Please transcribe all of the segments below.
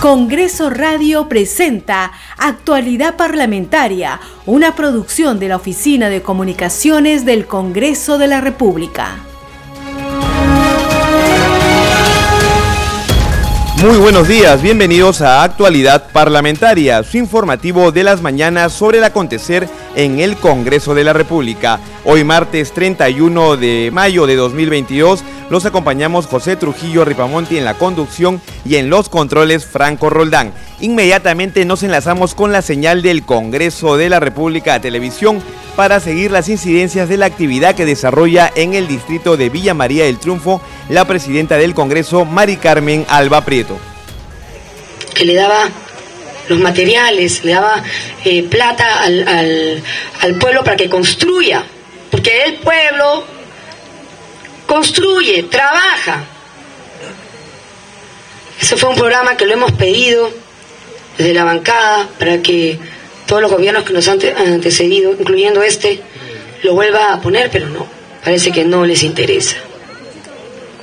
Congreso Radio presenta Actualidad Parlamentaria, una producción de la Oficina de Comunicaciones del Congreso de la República. Muy buenos días, bienvenidos a Actualidad Parlamentaria, su informativo de las mañanas sobre el acontecer en el Congreso de la República. Hoy martes 31 de mayo de 2022 los acompañamos José Trujillo Ripamonti en la conducción y en los controles Franco Roldán. Inmediatamente nos enlazamos con la señal del Congreso de la República a televisión para seguir las incidencias de la actividad que desarrolla en el distrito de Villa María del Triunfo la presidenta del Congreso, Mari Carmen Alba Prieto. Que le daba los materiales, le daba eh, plata al, al pueblo para que construya, porque el pueblo construye, trabaja. Ese fue un programa que lo hemos pedido desde la bancada para que todos los gobiernos que nos han antecedido, incluyendo este, lo vuelva a poner, pero no, parece que no les interesa.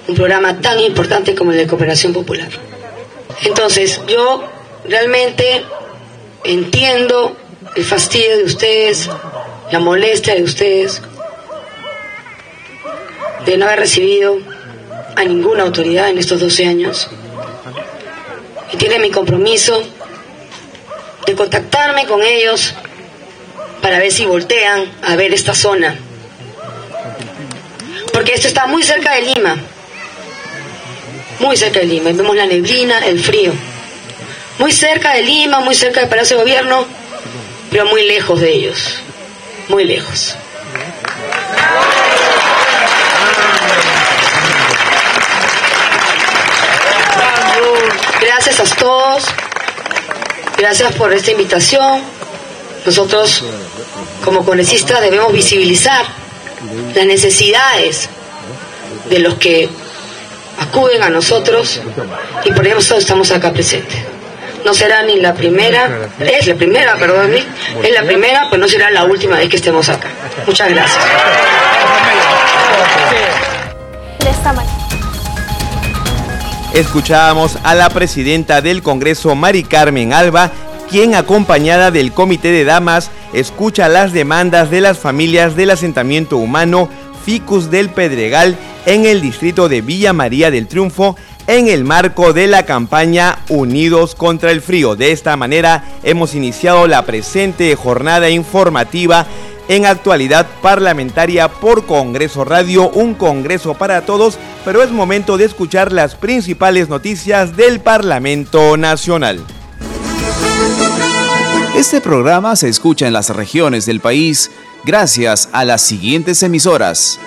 Un programa tan importante como el de cooperación popular. Entonces, yo realmente entiendo el fastidio de ustedes, la molestia de ustedes, de no haber recibido a ninguna autoridad en estos 12 años. Y tiene mi compromiso de contactarme con ellos para ver si voltean a ver esta zona. Porque esto está muy cerca de Lima. Muy cerca de Lima. Y vemos la neblina, el frío. Muy cerca de Lima, muy cerca del Palacio de Gobierno, pero muy lejos de ellos. Muy lejos. Gracias a todos. Gracias por esta invitación. Nosotros, como congresistas, debemos visibilizar las necesidades de los que acuden a nosotros y por eso estamos acá presentes. No será ni la primera, es la primera, perdón, es la primera, pero no será la última vez que estemos acá. Muchas gracias. Escuchábamos a la presidenta del Congreso, Mari Carmen Alba, quien acompañada del Comité de Damas escucha las demandas de las familias del asentamiento humano Ficus del Pedregal en el distrito de Villa María del Triunfo en el marco de la campaña Unidos contra el Frío. De esta manera hemos iniciado la presente jornada informativa en actualidad parlamentaria por Congreso Radio, un Congreso para todos, pero es momento de escuchar las principales noticias del Parlamento Nacional. Este programa se escucha en las regiones del país gracias a las siguientes emisoras.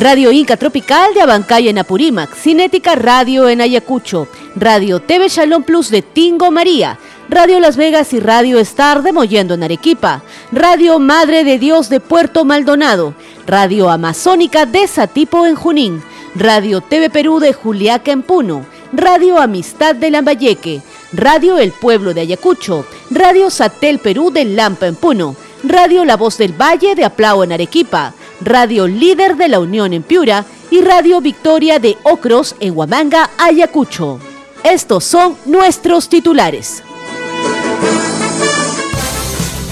Radio Inca Tropical de Abancay en Apurímac, Cinética Radio en Ayacucho, Radio TV Shalom Plus de Tingo María, Radio Las Vegas y Radio Star de Mollendo en Arequipa, Radio Madre de Dios de Puerto Maldonado, Radio Amazónica de Satipo en Junín, Radio TV Perú de Juliaca en Puno, Radio Amistad de Lambayeque, Radio El Pueblo de Ayacucho, Radio Satel Perú de Lampa en Puno, Radio La Voz del Valle de Aplao en Arequipa, Radio Líder de la Unión en Piura y Radio Victoria de Ocros en Huamanga, Ayacucho. Estos son nuestros titulares.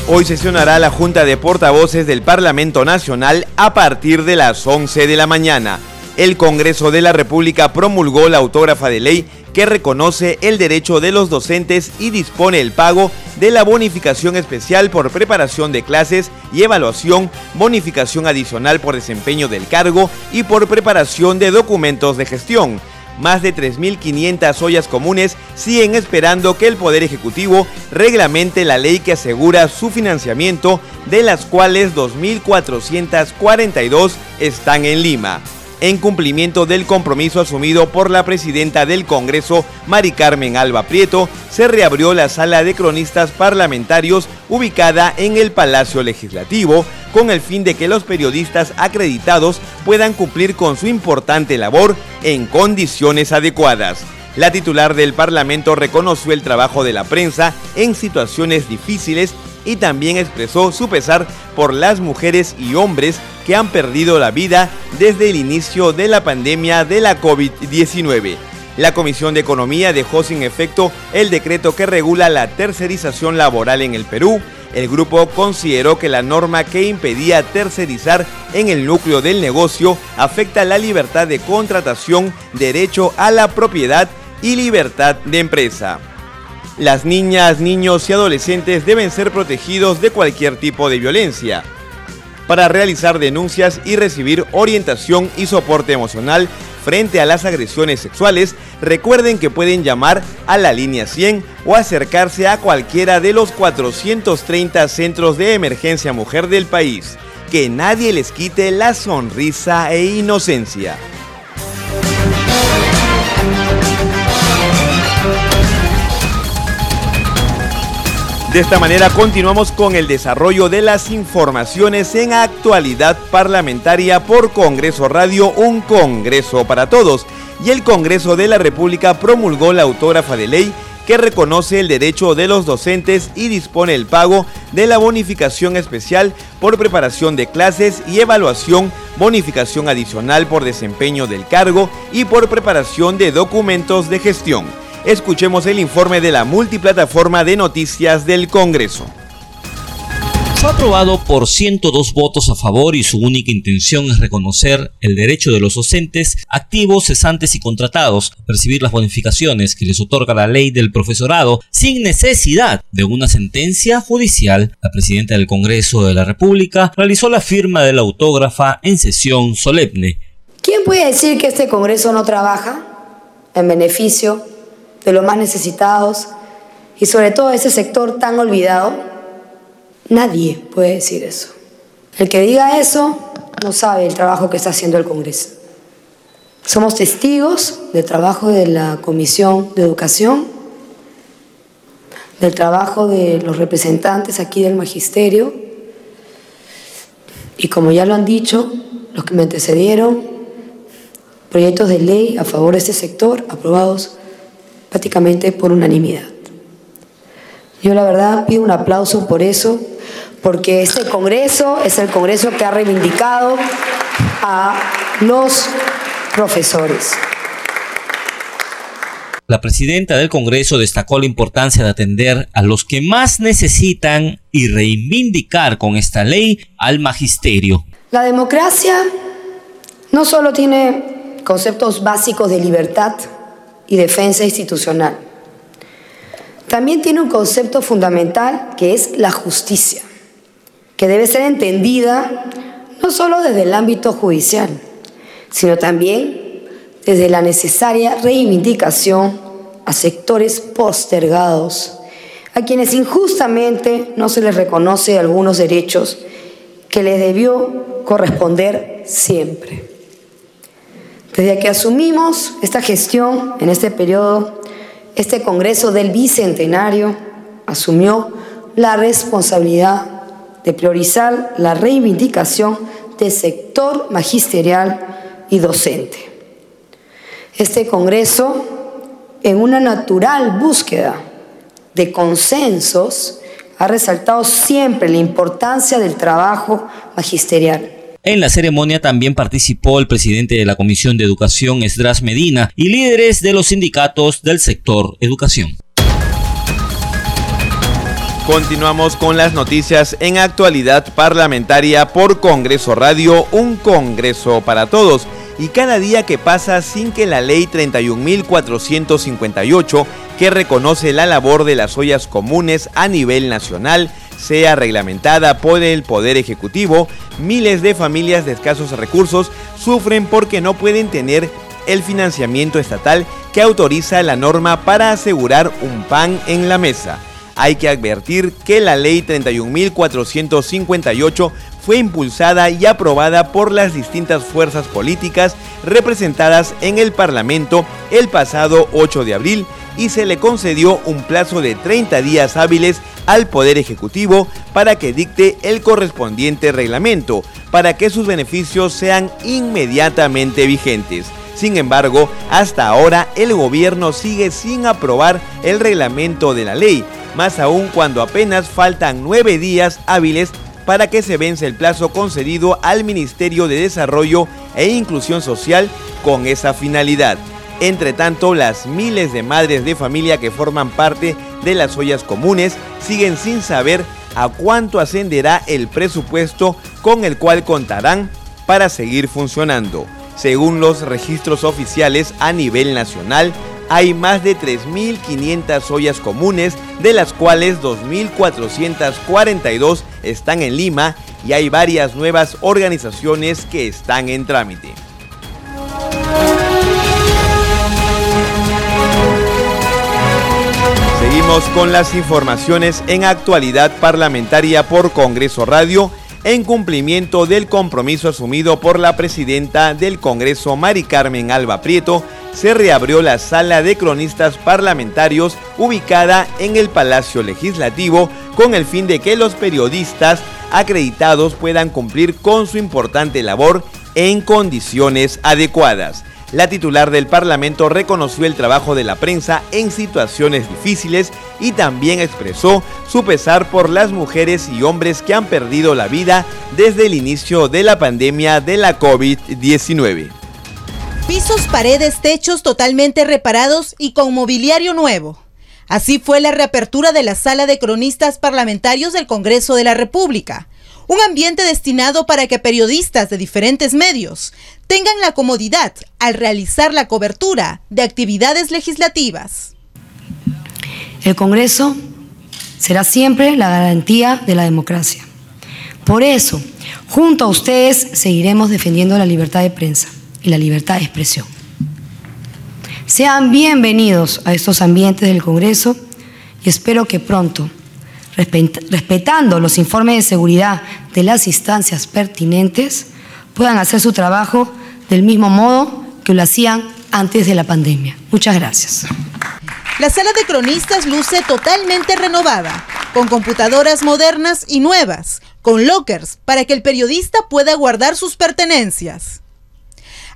Hoy sesionará la Junta de Portavoces del Parlamento Nacional a partir de las 11 de la mañana. El Congreso de la República promulgó la autógrafa de ley que reconoce el derecho de los docentes y dispone el pago de la bonificación especial por preparación de clases y evaluación, bonificación adicional por desempeño del cargo y por preparación de documentos de gestión. Más de 3.500 ollas comunes siguen esperando que el Poder Ejecutivo reglamente la ley que asegura su financiamiento, de las cuales 2.442 están en Lima en cumplimiento del compromiso asumido por la presidenta del Congreso, Mari Carmen Alba Prieto, se reabrió la sala de cronistas parlamentarios ubicada en el Palacio Legislativo, con el fin de que los periodistas acreditados puedan cumplir con su importante labor en condiciones adecuadas. La titular del Parlamento reconoció el trabajo de la prensa en situaciones difíciles y también expresó su pesar por las mujeres y hombres que han perdido la vida desde el inicio de la pandemia de la COVID-19. La Comisión de Economía dejó sin efecto el decreto que regula la tercerización laboral en el Perú. El grupo consideró que la norma que impedía tercerizar en el núcleo del negocio afecta la libertad de contratación, derecho a la propiedad y libertad de empresa. Las niñas, niños y adolescentes deben ser protegidos de cualquier tipo de violencia. Para realizar denuncias y recibir orientación y soporte emocional frente a las agresiones sexuales, recuerden que pueden llamar a la línea 100 o acercarse a cualquiera de los 430 centros de emergencia mujer del país. Que nadie les quite la sonrisa e inocencia. De esta manera continuamos con el desarrollo de las informaciones en actualidad parlamentaria por Congreso Radio, un Congreso para todos. Y el Congreso de la República promulgó la autógrafa de ley que reconoce el derecho de los docentes y dispone el pago de la bonificación especial por preparación de clases y evaluación, bonificación adicional por desempeño del cargo y por preparación de documentos de gestión. Escuchemos el informe de la multiplataforma de noticias del Congreso. Fue aprobado por 102 votos a favor y su única intención es reconocer el derecho de los docentes activos, cesantes y contratados a percibir las bonificaciones que les otorga la ley del profesorado sin necesidad de una sentencia judicial. La presidenta del Congreso de la República realizó la firma de la autógrafa en sesión solemne. ¿Quién puede decir que este Congreso no trabaja en beneficio de los más necesitados y sobre todo ese sector tan olvidado, nadie puede decir eso. El que diga eso no sabe el trabajo que está haciendo el Congreso. Somos testigos del trabajo de la Comisión de Educación, del trabajo de los representantes aquí del Magisterio y como ya lo han dicho los que me antecedieron, proyectos de ley a favor de este sector aprobados prácticamente por unanimidad. Yo la verdad pido un aplauso por eso, porque este Congreso es el Congreso que ha reivindicado a los profesores. La presidenta del Congreso destacó la importancia de atender a los que más necesitan y reivindicar con esta ley al magisterio. La democracia no solo tiene conceptos básicos de libertad, y defensa institucional. También tiene un concepto fundamental que es la justicia, que debe ser entendida no solo desde el ámbito judicial, sino también desde la necesaria reivindicación a sectores postergados, a quienes injustamente no se les reconoce algunos derechos que les debió corresponder siempre. Desde que asumimos esta gestión en este periodo, este Congreso del Bicentenario asumió la responsabilidad de priorizar la reivindicación del sector magisterial y docente. Este Congreso, en una natural búsqueda de consensos, ha resaltado siempre la importancia del trabajo magisterial en la ceremonia también participó el presidente de la Comisión de Educación, Esdras Medina, y líderes de los sindicatos del sector educación. Continuamos con las noticias en actualidad parlamentaria por Congreso Radio, un Congreso para todos. Y cada día que pasa sin que la ley 31.458, que reconoce la labor de las ollas comunes a nivel nacional, sea reglamentada por el Poder Ejecutivo, miles de familias de escasos recursos sufren porque no pueden tener el financiamiento estatal que autoriza la norma para asegurar un pan en la mesa. Hay que advertir que la ley 31.458 fue impulsada y aprobada por las distintas fuerzas políticas representadas en el Parlamento el pasado 8 de abril y se le concedió un plazo de 30 días hábiles al Poder Ejecutivo para que dicte el correspondiente reglamento, para que sus beneficios sean inmediatamente vigentes. Sin embargo, hasta ahora el gobierno sigue sin aprobar el reglamento de la ley, más aún cuando apenas faltan nueve días hábiles para que se vence el plazo concedido al Ministerio de Desarrollo e Inclusión Social con esa finalidad. Entre tanto, las miles de madres de familia que forman parte de las ollas comunes siguen sin saber a cuánto ascenderá el presupuesto con el cual contarán para seguir funcionando. Según los registros oficiales a nivel nacional, hay más de 3.500 ollas comunes, de las cuales 2.442 están en Lima y hay varias nuevas organizaciones que están en trámite. Seguimos con las informaciones en actualidad parlamentaria por Congreso Radio en cumplimiento del compromiso asumido por la presidenta del Congreso, Mari Carmen Alba Prieto, se reabrió la sala de cronistas parlamentarios ubicada en el Palacio Legislativo con el fin de que los periodistas acreditados puedan cumplir con su importante labor en condiciones adecuadas. La titular del Parlamento reconoció el trabajo de la prensa en situaciones difíciles y también expresó su pesar por las mujeres y hombres que han perdido la vida desde el inicio de la pandemia de la COVID-19. Pisos, paredes, techos totalmente reparados y con mobiliario nuevo. Así fue la reapertura de la sala de cronistas parlamentarios del Congreso de la República un ambiente destinado para que periodistas de diferentes medios tengan la comodidad al realizar la cobertura de actividades legislativas. El Congreso será siempre la garantía de la democracia. Por eso, junto a ustedes seguiremos defendiendo la libertad de prensa y la libertad de expresión. Sean bienvenidos a estos ambientes del Congreso y espero que pronto respetando los informes de seguridad de las instancias pertinentes, puedan hacer su trabajo del mismo modo que lo hacían antes de la pandemia. Muchas gracias. La sala de cronistas luce totalmente renovada, con computadoras modernas y nuevas, con lockers para que el periodista pueda guardar sus pertenencias.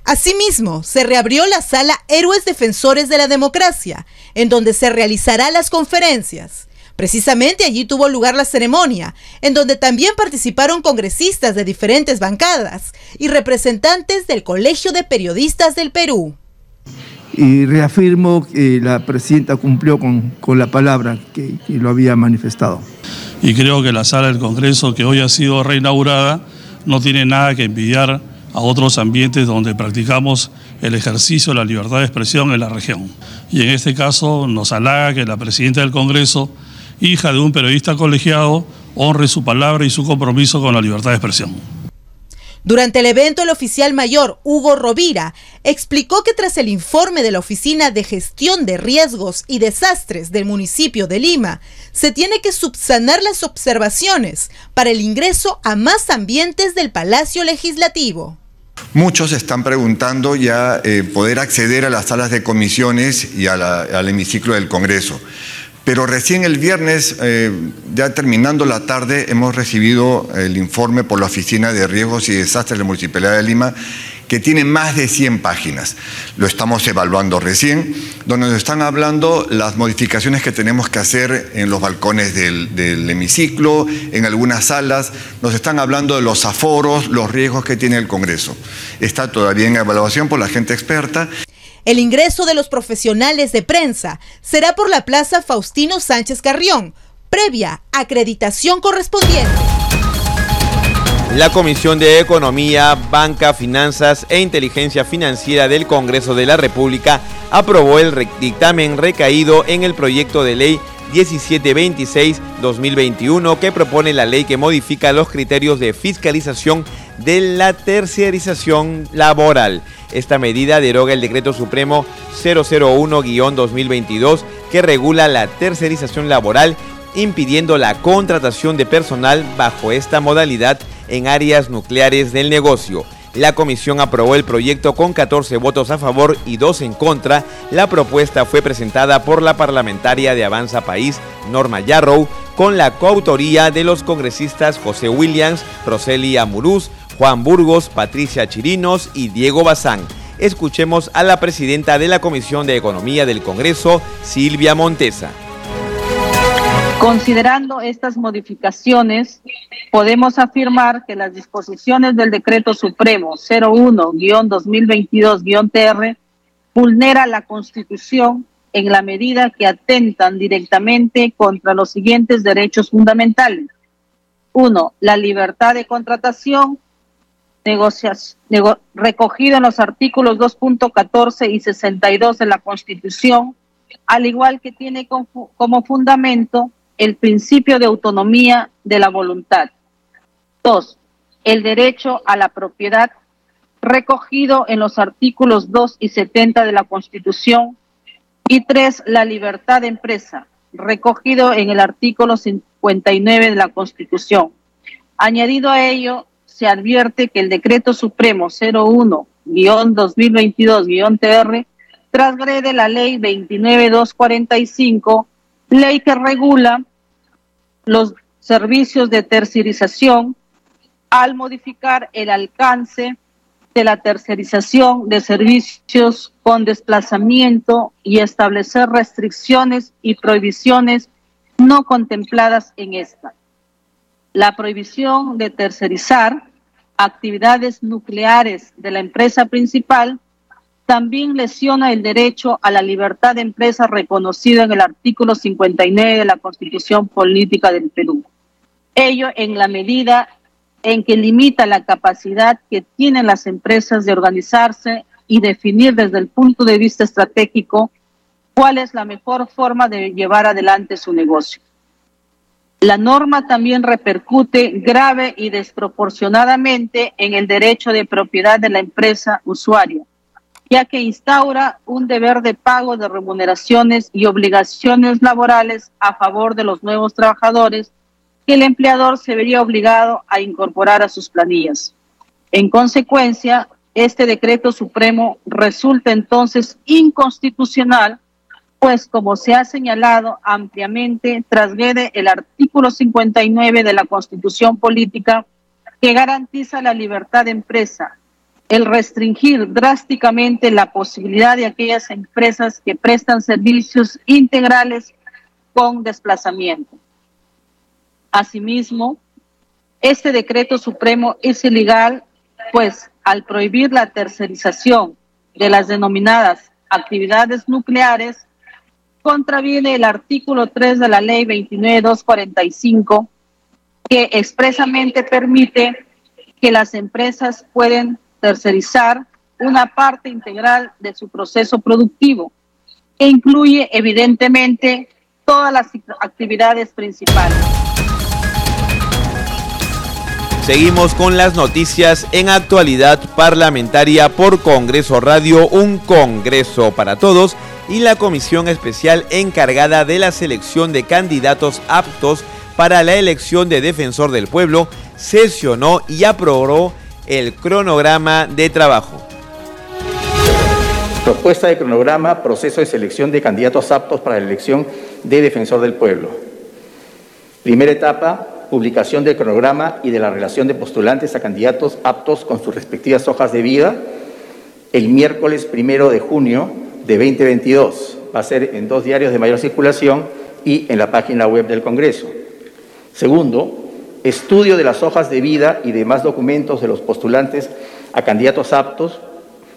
Asimismo, se reabrió la sala Héroes Defensores de la Democracia, en donde se realizarán las conferencias. Precisamente allí tuvo lugar la ceremonia, en donde también participaron congresistas de diferentes bancadas y representantes del Colegio de Periodistas del Perú. Y reafirmo que la presidenta cumplió con, la palabra que, que lo había manifestado. Y creo que la sala del Congreso que hoy ha sido reinaugurada no tiene nada que envidiar a otros ambientes donde practicamos el ejercicio de la libertad de expresión en la región. Y en este caso nos halaga que la presidenta del Congreso hija de un periodista colegiado, honre su palabra y su compromiso con la libertad de expresión. Durante el evento, el oficial mayor Hugo Rovira explicó que tras el informe de la Oficina de Gestión de Riesgos y Desastres del municipio de Lima, se tiene que subsanar las observaciones para el ingreso a más ambientes del Palacio Legislativo. Muchos están preguntando ya eh, poder acceder a las salas de comisiones y al hemiciclo del Congreso. Pero recién el viernes, eh, ya terminando la tarde, hemos recibido el informe por la Oficina de Riesgos y Desastres de la Municipalidad de Lima, que tiene más de 100 páginas. Lo estamos evaluando recién, donde nos están hablando las modificaciones que tenemos que hacer en los balcones del, del hemiciclo, en algunas salas. Nos están hablando de los aforos, los riesgos que tiene el Congreso. Está todavía en evaluación por la gente experta. El ingreso de los profesionales de prensa será por la Plaza Faustino Sánchez Carrión, previa acreditación correspondiente. La Comisión de Economía, Banca, Finanzas e Inteligencia Financiera del Congreso de la República aprobó el dictamen recaído en el proyecto de ley 1726-2021 que propone la ley que modifica los criterios de fiscalización de la terciarización laboral. Esta medida deroga el decreto supremo 001-2022 que regula la tercerización laboral impidiendo la contratación de personal bajo esta modalidad en áreas nucleares del negocio. La comisión aprobó el proyecto con 14 votos a favor y 2 en contra. La propuesta fue presentada por la parlamentaria de Avanza País, Norma Yarrow, con la coautoría de los congresistas José Williams, Roseli Amurús, Juan Burgos, Patricia Chirinos y Diego Bazán. Escuchemos a la presidenta de la Comisión de Economía del Congreso, Silvia Montesa. Considerando estas modificaciones, podemos afirmar que las disposiciones del Decreto Supremo 01-2022-TR vulnera la Constitución en la medida que atentan directamente contra los siguientes derechos fundamentales. Uno, la libertad de contratación, recogido en los artículos 2.14 y 62 de la Constitución, al igual que tiene como fundamento el principio de autonomía de la voluntad. Dos, el derecho a la propiedad recogido en los artículos 2 y 70 de la Constitución. Y tres, la libertad de empresa, recogido en el artículo 59 de la Constitución. Añadido a ello, se advierte que el Decreto Supremo 01-2022-TR transgrede la Ley 29245, ley que regula los servicios de tercerización al modificar el alcance de la tercerización de servicios con desplazamiento y establecer restricciones y prohibiciones no contempladas en esta. La prohibición de tercerizar actividades nucleares de la empresa principal también lesiona el derecho a la libertad de empresa reconocido en el artículo 59 de la Constitución Política del Perú. Ello en la medida en que limita la capacidad que tienen las empresas de organizarse y definir desde el punto de vista estratégico cuál es la mejor forma de llevar adelante su negocio. La norma también repercute grave y desproporcionadamente en el derecho de propiedad de la empresa usuaria, ya que instaura un deber de pago de remuneraciones y obligaciones laborales a favor de los nuevos trabajadores que el empleador se vería obligado a incorporar a sus planillas. En consecuencia, este decreto supremo resulta entonces inconstitucional, pues como se ha señalado ampliamente, trasgrede el artículo 59 de la Constitución Política que garantiza la libertad de empresa, el restringir drásticamente la posibilidad de aquellas empresas que prestan servicios integrales con desplazamiento. Asimismo, este decreto supremo es ilegal, pues al prohibir la tercerización de las denominadas actividades nucleares, contraviene el artículo 3 de la ley 29245, que expresamente permite que las empresas pueden tercerizar una parte integral de su proceso productivo, que incluye evidentemente todas las actividades principales. Seguimos con las noticias en actualidad parlamentaria por Congreso Radio, un Congreso para todos y la comisión especial encargada de la selección de candidatos aptos para la elección de defensor del pueblo sesionó y aprobó el cronograma de trabajo. Propuesta de cronograma, proceso de selección de candidatos aptos para la elección de defensor del pueblo. Primera etapa, publicación del cronograma y de la relación de postulantes a candidatos aptos con sus respectivas hojas de vida el miércoles primero de junio de 2022. Va a ser en dos diarios de mayor circulación y en la página web del Congreso. Segundo, estudio de las hojas de vida y demás documentos de los postulantes a candidatos aptos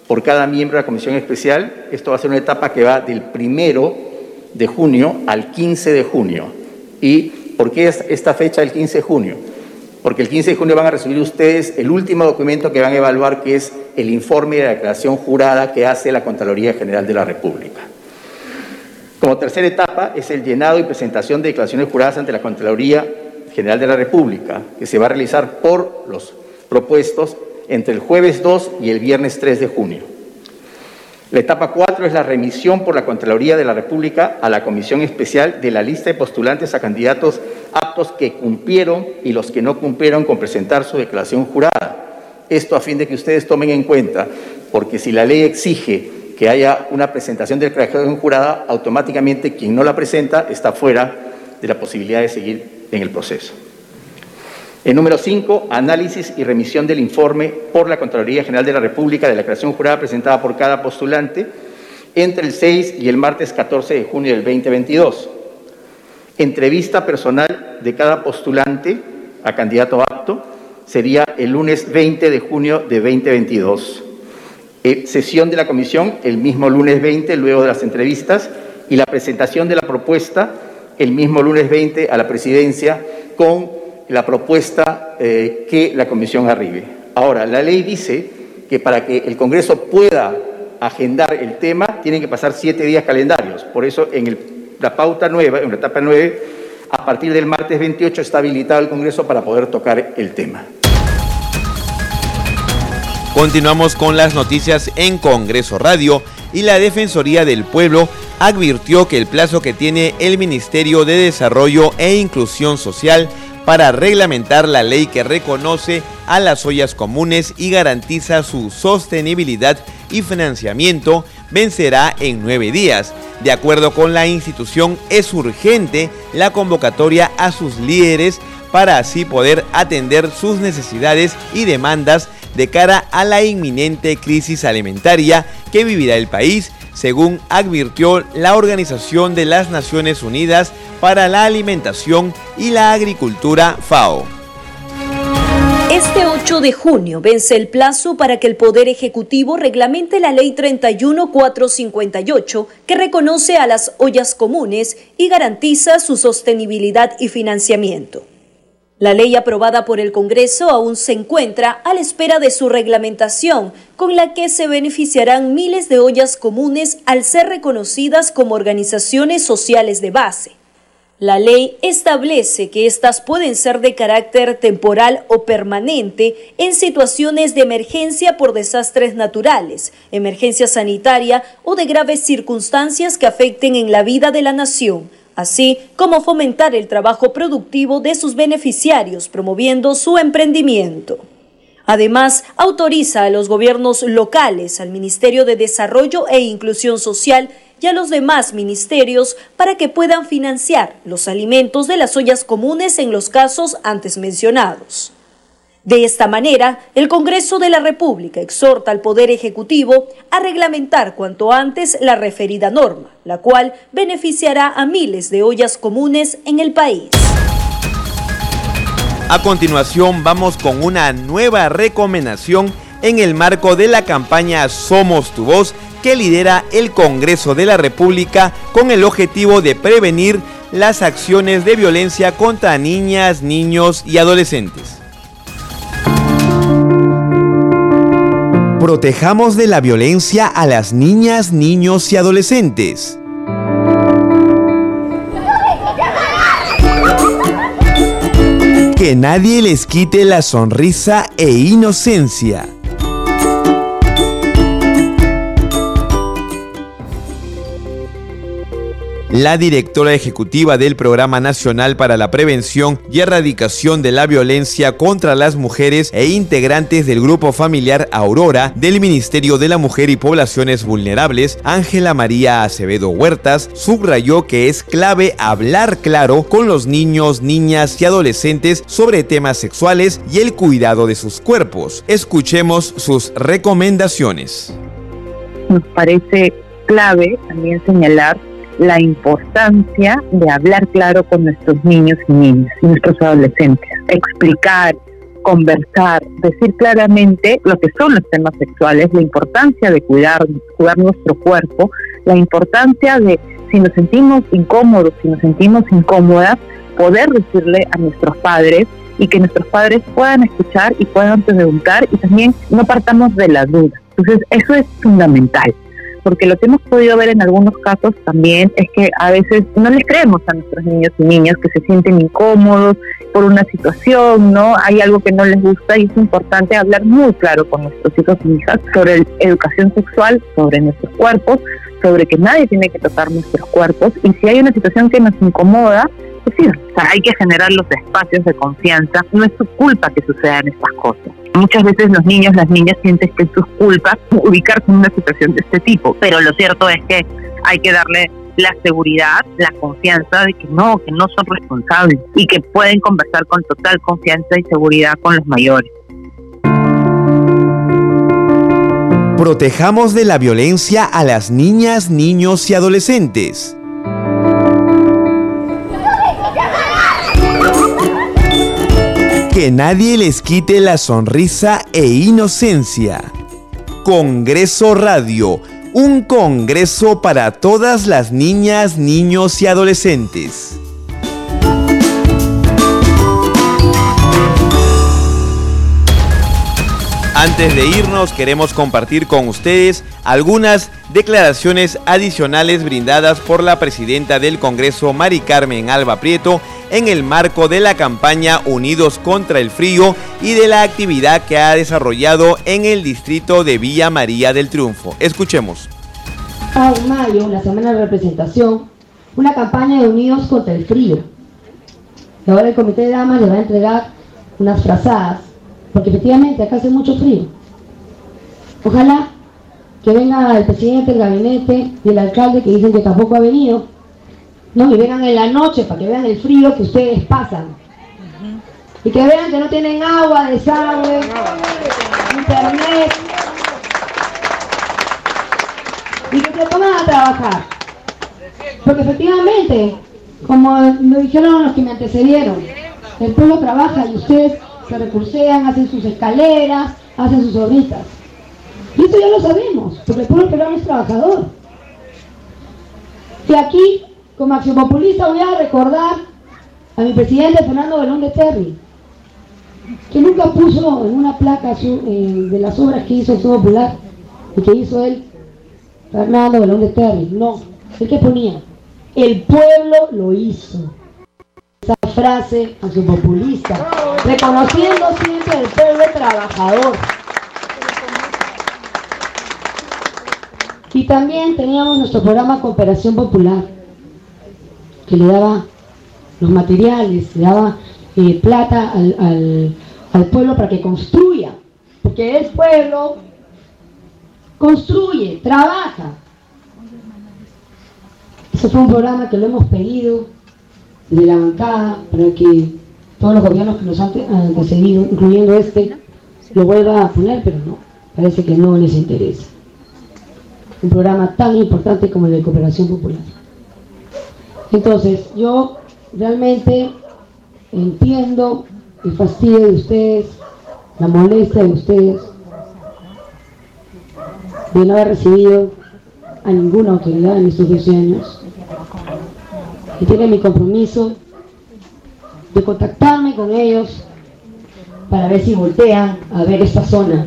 por cada miembro de la Comisión Especial. Esto va a ser una etapa que va del primero de junio al 15 de junio y ¿Por qué es esta fecha el 15 de junio? Porque el 15 de junio van a recibir ustedes el último documento que van a evaluar, que es el informe de la declaración jurada que hace la Contraloría General de la República. Como tercera etapa es el llenado y presentación de declaraciones juradas ante la Contraloría General de la República, que se va a realizar por los propuestos entre el jueves 2 y el viernes 3 de junio. La etapa 4 es la remisión por la Contraloría de la República a la Comisión Especial de la lista de postulantes a candidatos aptos que cumplieron y los que no cumplieron con presentar su declaración jurada. Esto a fin de que ustedes tomen en cuenta, porque si la ley exige que haya una presentación de declaración jurada, automáticamente quien no la presenta está fuera de la posibilidad de seguir en el proceso. El número 5, análisis y remisión del informe por la Contraloría General de la República de la creación jurada presentada por cada postulante entre el 6 y el martes 14 de junio del 2022. Entrevista personal de cada postulante a candidato apto sería el lunes 20 de junio de 2022. Eh, sesión de la comisión el mismo lunes 20, luego de las entrevistas, y la presentación de la propuesta el mismo lunes 20 a la presidencia con la propuesta eh, que la comisión arribe. Ahora, la ley dice que para que el Congreso pueda agendar el tema, tienen que pasar siete días calendarios. Por eso, en la pauta nueva, en la etapa 9, a partir del martes 28 está habilitado el Congreso para poder tocar el tema. Continuamos con las noticias en Congreso Radio y la Defensoría del Pueblo advirtió que el plazo que tiene el Ministerio de Desarrollo e Inclusión Social para reglamentar la ley que reconoce a las ollas comunes y garantiza su sostenibilidad y financiamiento vencerá en nueve días. De acuerdo con la institución, es urgente la convocatoria a sus líderes para así poder atender sus necesidades y demandas de cara a la inminente crisis alimentaria que vivirá el país, según advirtió la Organización de las Naciones Unidas para la Alimentación y la Agricultura FAO. Este 8 de junio vence el plazo para que el Poder Ejecutivo reglamente la Ley 31458 que reconoce a las ollas comunes y garantiza su sostenibilidad y financiamiento. La ley aprobada por el Congreso aún se encuentra a la espera de su reglamentación, con la que se beneficiarán miles de ollas comunes al ser reconocidas como organizaciones sociales de base. La ley establece que éstas pueden ser de carácter temporal o permanente en situaciones de emergencia por desastres naturales, emergencia sanitaria o de graves circunstancias que afecten en la vida de la nación así como fomentar el trabajo productivo de sus beneficiarios, promoviendo su emprendimiento. Además, autoriza a los gobiernos locales, al Ministerio de Desarrollo e Inclusión Social y a los demás ministerios para que puedan financiar los alimentos de las ollas comunes en los casos antes mencionados. De esta manera, el Congreso de la República exhorta al Poder Ejecutivo a reglamentar cuanto antes la referida norma, la cual beneficiará a miles de ollas comunes en el país. A continuación vamos con una nueva recomendación en el marco de la campaña Somos tu voz que lidera el Congreso de la República con el objetivo de prevenir las acciones de violencia contra niñas, niños y adolescentes. Protejamos de la violencia a las niñas, niños y adolescentes. Que nadie les quite la sonrisa e inocencia. La directora ejecutiva del Programa Nacional para la Prevención y Erradicación de la Violencia contra las Mujeres e integrantes del Grupo Familiar Aurora del Ministerio de la Mujer y Poblaciones Vulnerables, Ángela María Acevedo Huertas, subrayó que es clave hablar claro con los niños, niñas y adolescentes sobre temas sexuales y el cuidado de sus cuerpos. Escuchemos sus recomendaciones. Nos parece clave también señalar la importancia de hablar claro con nuestros niños y niñas nuestros adolescentes, explicar, conversar, decir claramente lo que son los temas sexuales, la importancia de cuidar, cuidar nuestro cuerpo, la importancia de si nos sentimos incómodos, si nos sentimos incómodas, poder decirle a nuestros padres y que nuestros padres puedan escuchar y puedan preguntar y también no partamos de la duda. Entonces, eso es fundamental porque lo que hemos podido ver en algunos casos también es que a veces no les creemos a nuestros niños y niñas que se sienten incómodos por una situación, ¿no? Hay algo que no les gusta y es importante hablar muy claro con nuestros hijos y hijas sobre educación sexual, sobre nuestros cuerpos, sobre que nadie tiene que tocar nuestros cuerpos y si hay una situación que nos incomoda, pues sí, hay que generar los espacios de confianza. No es su culpa que sucedan estas cosas. Muchas veces los niños, las niñas sienten que es su culpa ubicarse en una situación de este tipo, pero lo cierto es que hay que darle la seguridad, la confianza de que no, que no son responsables y que pueden conversar con total confianza y seguridad con los mayores. Protejamos de la violencia a las niñas, niños y adolescentes. Que nadie les quite la sonrisa e inocencia. Congreso Radio, un congreso para todas las niñas, niños y adolescentes. Antes de irnos, queremos compartir con ustedes algunas declaraciones adicionales brindadas por la presidenta del Congreso, Mari Carmen Alba Prieto, en el marco de la campaña Unidos contra el Frío y de la actividad que ha desarrollado en el distrito de Villa María del Triunfo. Escuchemos. En mayo, la semana de representación, una campaña de Unidos contra el Frío. Y ahora el Comité de Damas le va a entregar unas frazadas porque efectivamente acá hace mucho frío. Ojalá que venga el presidente del gabinete y el alcalde que dicen que tampoco ha venido, ¿no? y vengan en la noche para que vean el frío que ustedes pasan. Y que vean que no tienen agua, desagüe, internet. Y que se pongan a trabajar. Porque efectivamente, como lo dijeron los que me antecedieron, el pueblo trabaja y ustedes se recursean, hacen sus escaleras, hacen sus obritas. Y eso ya lo sabemos, porque el pueblo peruano es trabajador. Y aquí, como populista, voy a recordar a mi presidente Fernando Belón de Terry, que nunca puso en una placa eh, de las obras que hizo el Popular y que hizo él, Fernando Belón de Terry. No, el que ponía, el pueblo lo hizo esa frase a su populista, reconociendo siempre el pueblo trabajador. Y también teníamos nuestro programa Cooperación Popular, que le daba los materiales, le daba eh, plata al, al pueblo para que construya, porque el pueblo construye, trabaja. Ese fue un programa que lo hemos pedido de la bancada para que todos los gobiernos que nos han antecedido, incluyendo este, lo vuelva a poner, pero no, parece que no les interesa. Un programa tan importante como el de cooperación popular. Entonces, yo realmente entiendo el fastidio de ustedes, la molestia de ustedes, de no haber recibido a ninguna autoridad en estos 12 años y tiene mi compromiso de contactarme con ellos para ver si voltean a ver esta zona.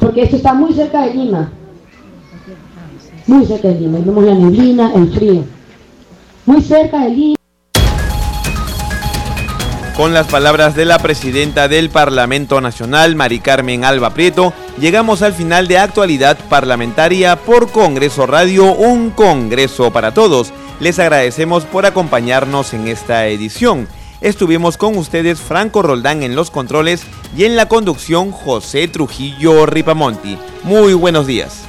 Porque esto está muy cerca de Lima. Muy cerca de Lima. vemos la neblina, el frío. Muy cerca de Lima. Con las palabras de la presidenta del Parlamento Nacional, Mari Carmen Alba Prieto, llegamos al final de actualidad parlamentaria por Congreso Radio, un Congreso para todos. Les agradecemos por acompañarnos en esta edición. Estuvimos con ustedes Franco Roldán en los controles y en la conducción José Trujillo Ripamonti. Muy buenos días.